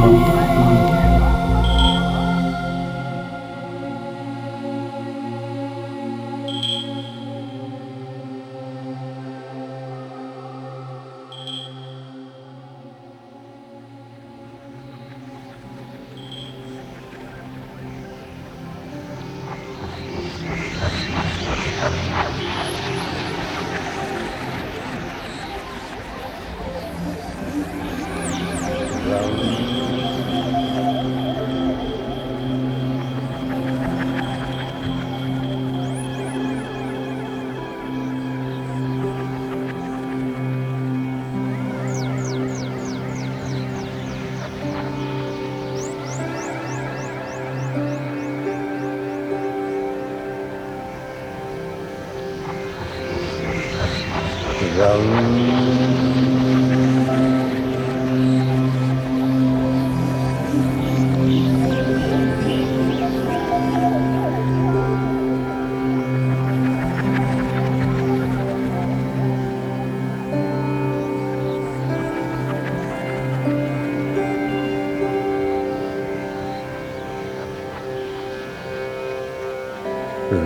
Well,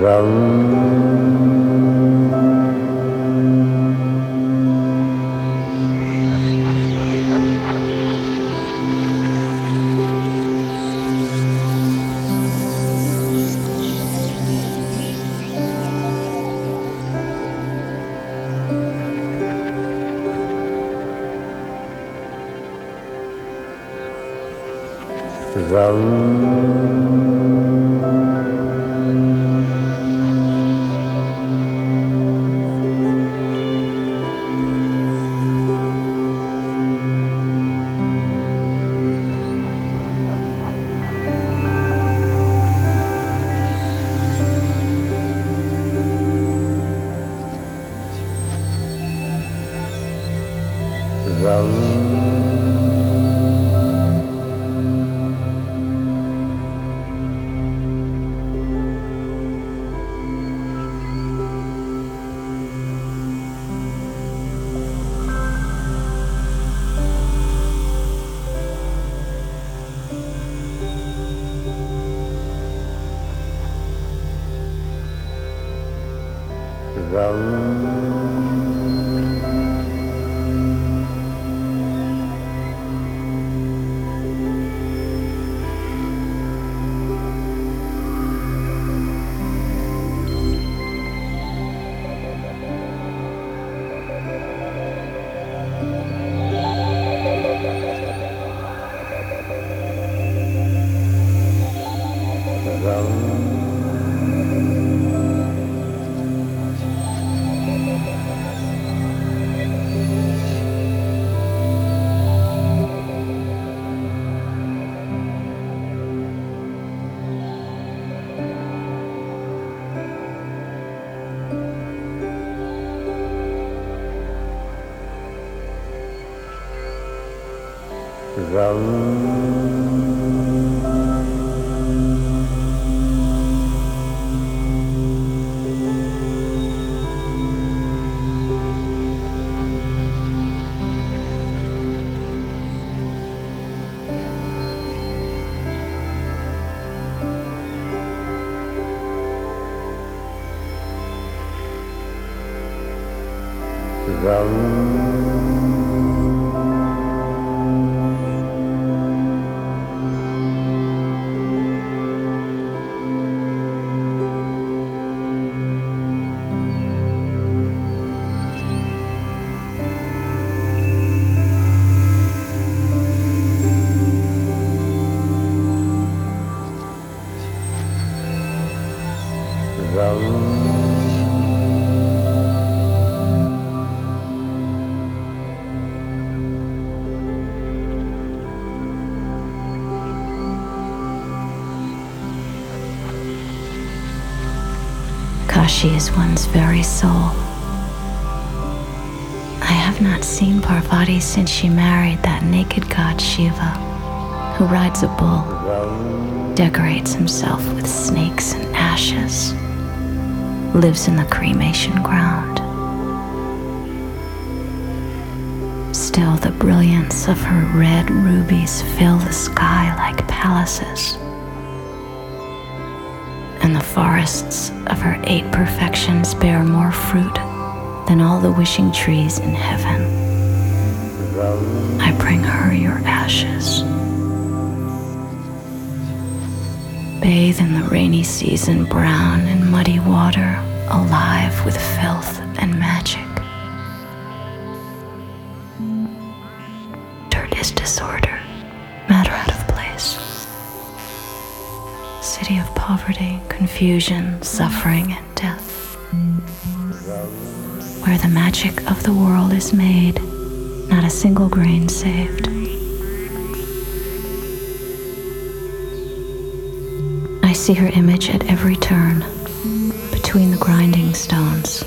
Kashi is one's very soul. I have not seen Parvati since she married that naked god Shiva, who rides a bull, decorates himself with snakes and ashes, lives in the cremation ground. Still, the brilliance of her red rubies fill the sky like palaces forests of her eight perfections bear more fruit than all the wishing trees in heaven. I bring her your ashes. Bathe in the rainy season brown and muddy water, alive with filth confusion, suffering, and death. Where the magic of the world is made, not a single grain saved. I see her image at every turn, between the grinding stones.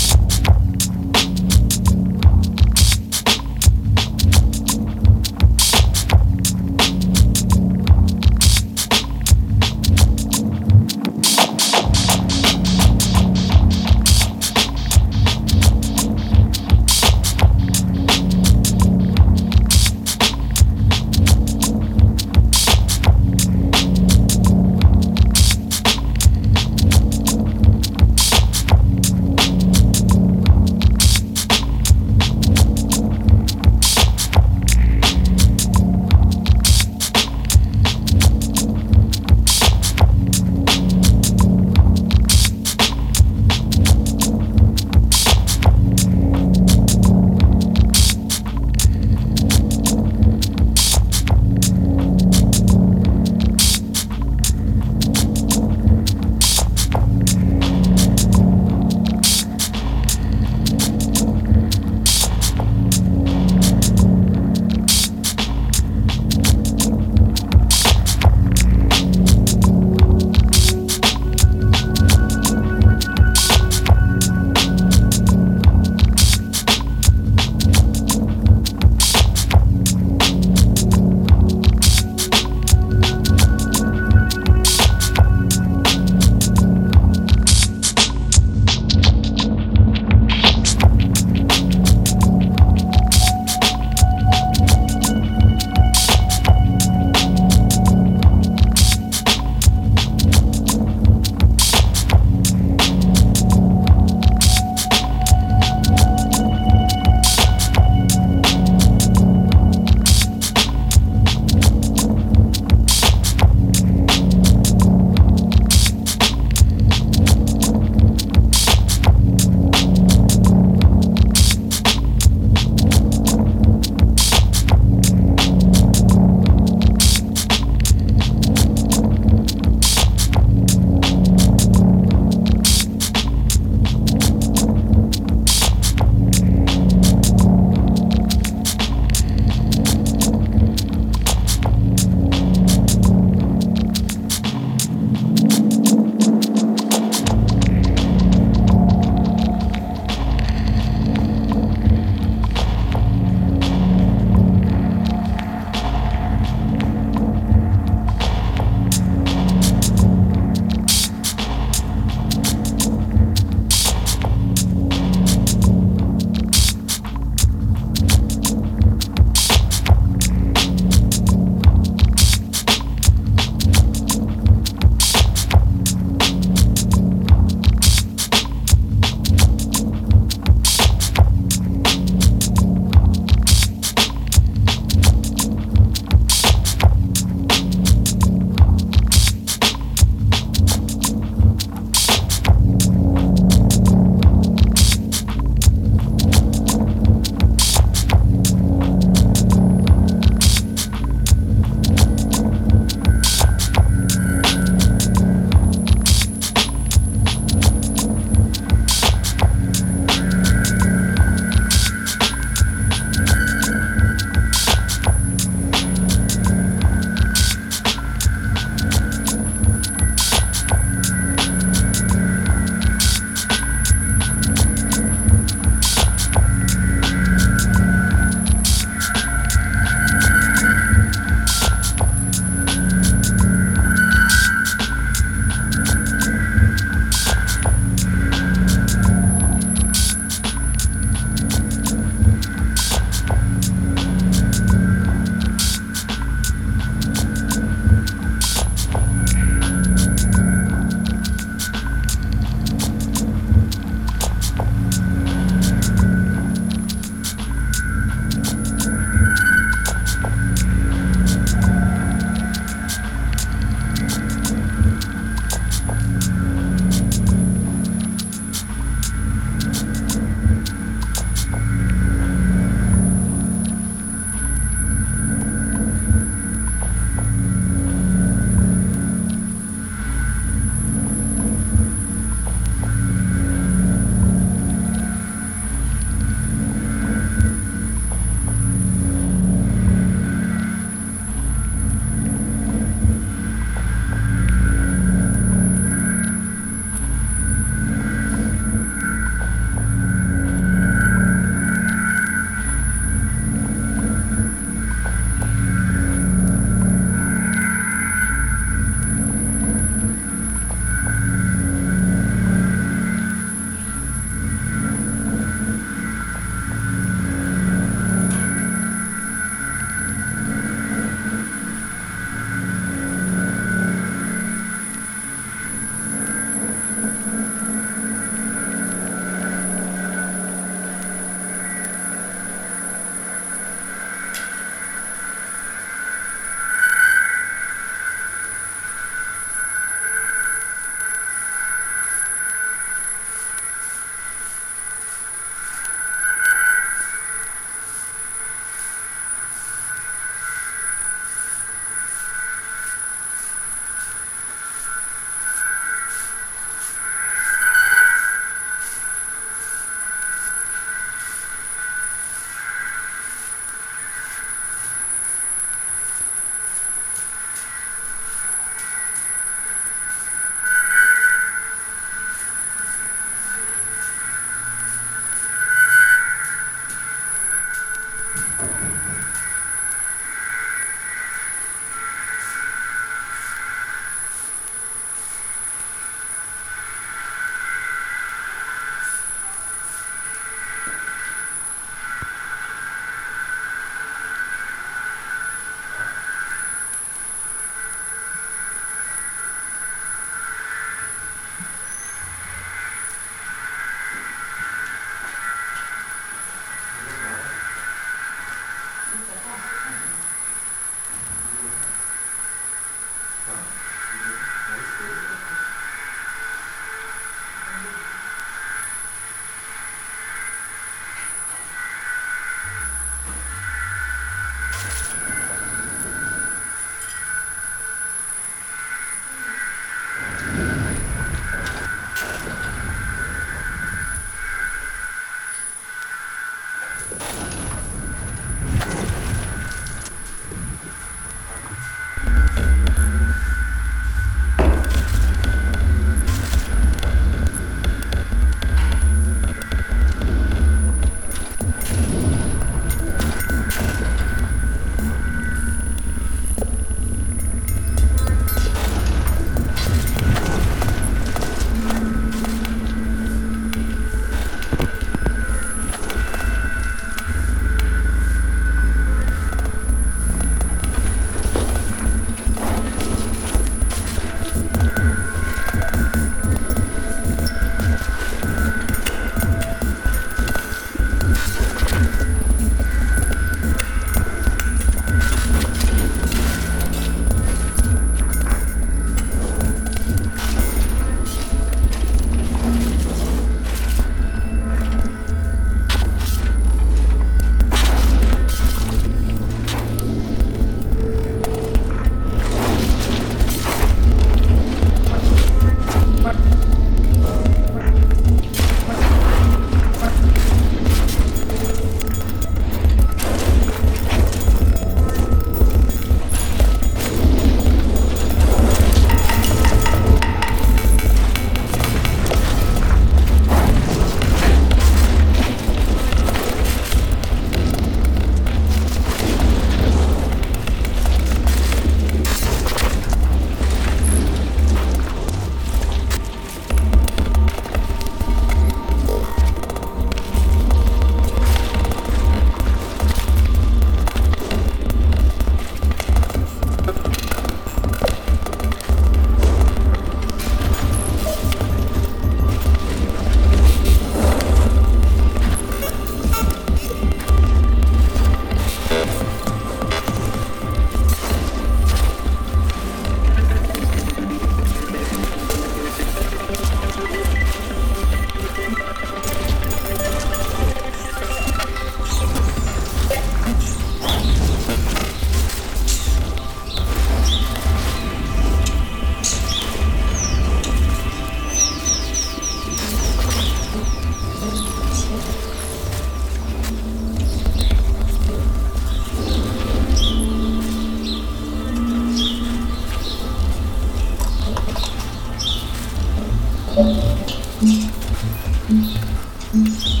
Mm-hmm.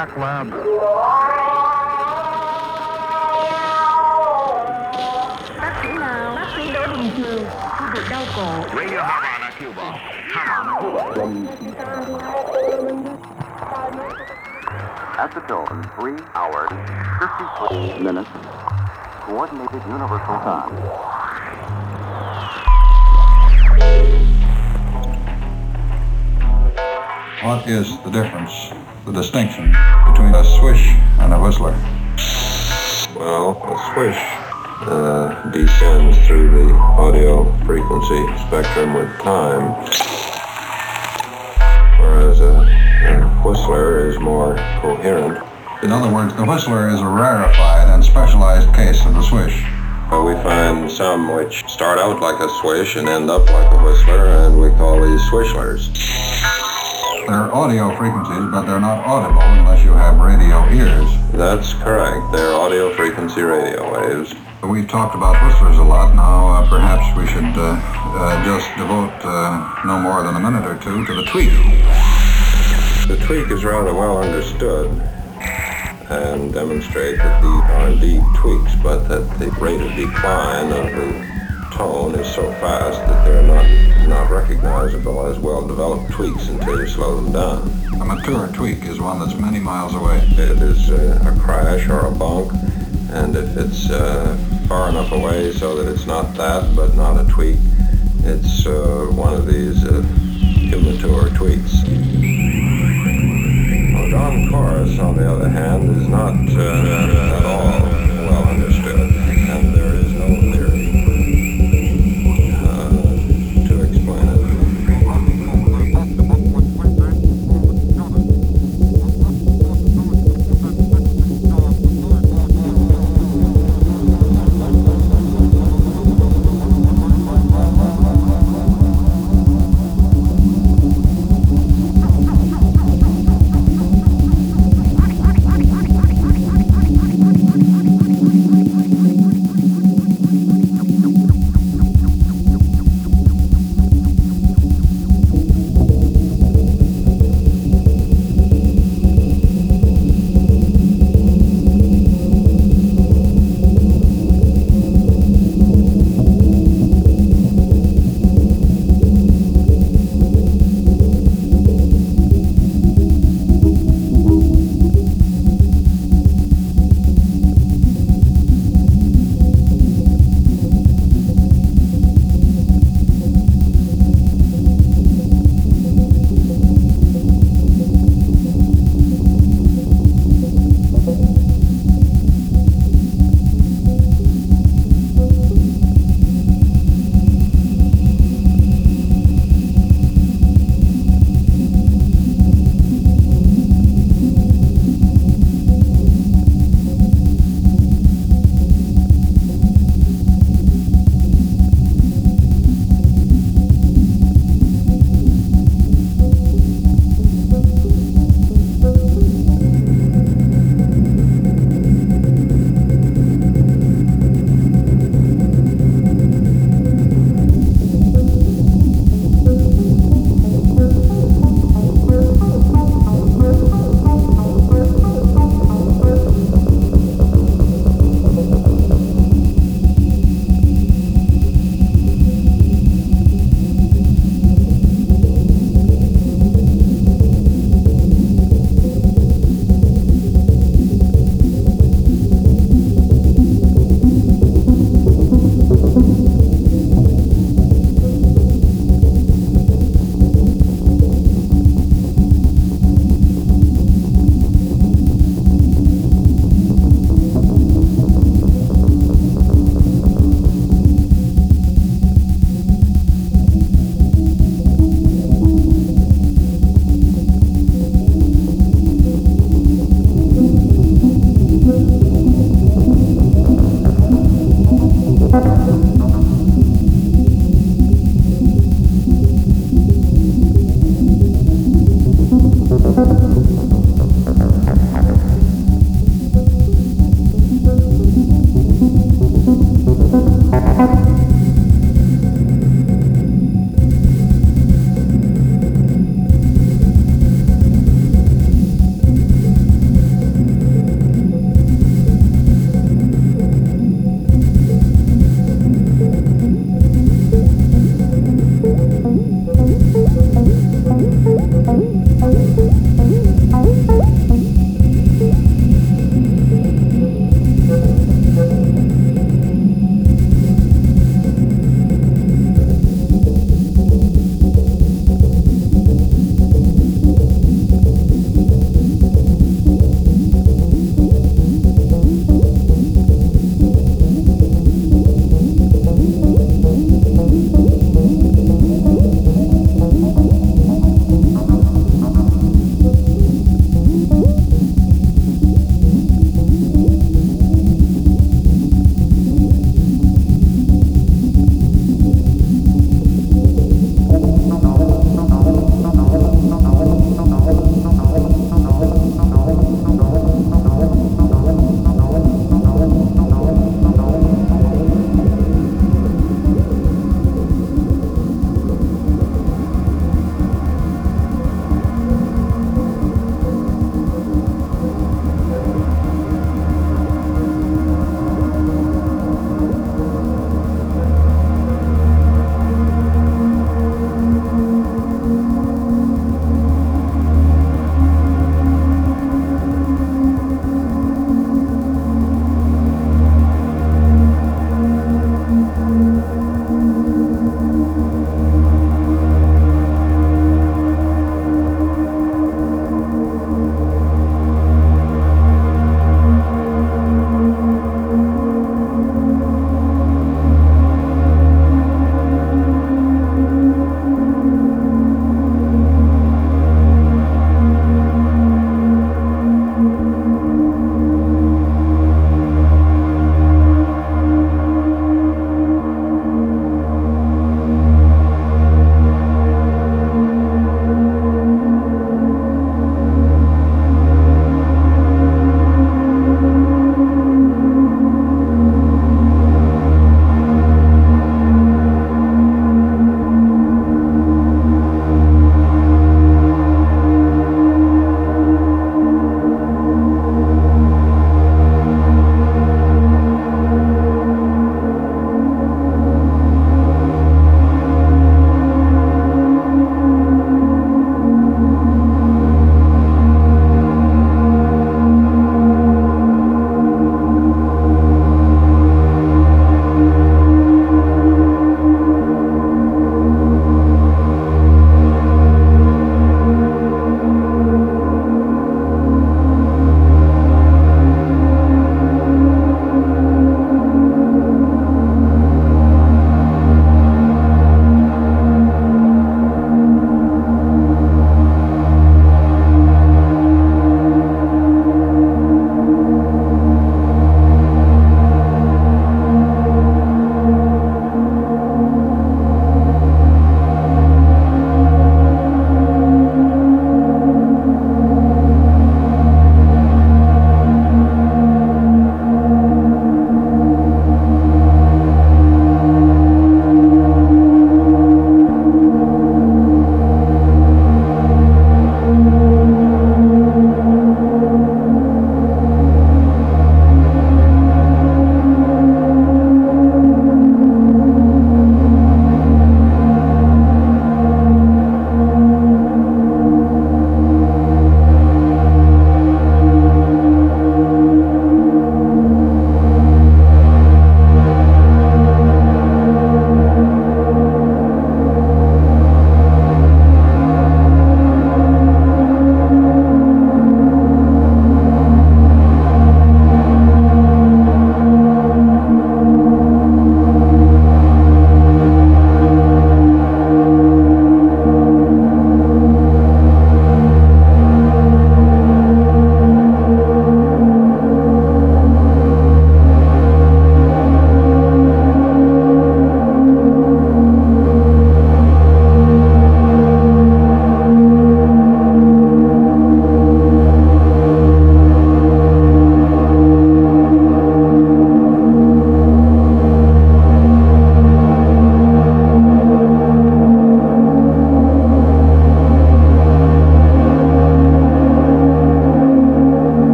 Quack Lab. Bác sĩ nào? Bác sĩ Đỗ Đình Trường, khu vực đau cổ. Radio Havana, Cuba. At the dawn, three hours, 54 minutes, coordinated universal time. What is the difference, the distinction between a swish and a whistler? Well, a swish uh, descends through the audio frequency spectrum with time, whereas a, a whistler is more coherent. In other words, the whistler is a rarefied and specialized case of the swish. Uh, we find some which start out like a swish and end up like a whistler, and we call these swishlers. They're audio frequencies, but they're not audible unless you have radio ears. That's correct. They're audio frequency radio waves. We've talked about whistlers a lot. Now, uh, perhaps we should uh, uh, just devote uh, no more than a minute or two to the tweak. The tweak is rather well understood and demonstrate that these are indeed tweaks, but that the rate of decline of the tone is so fast that they're not not recognizable as well-developed tweaks until you slow them down. A mature tweak is one that's many miles away. It is uh, a crash or a bunk, and if it's uh, far enough away so that it's not that, but not a tweak, it's uh, one of these uh, immature tweaks. Well, dawn chorus, on the other hand, is not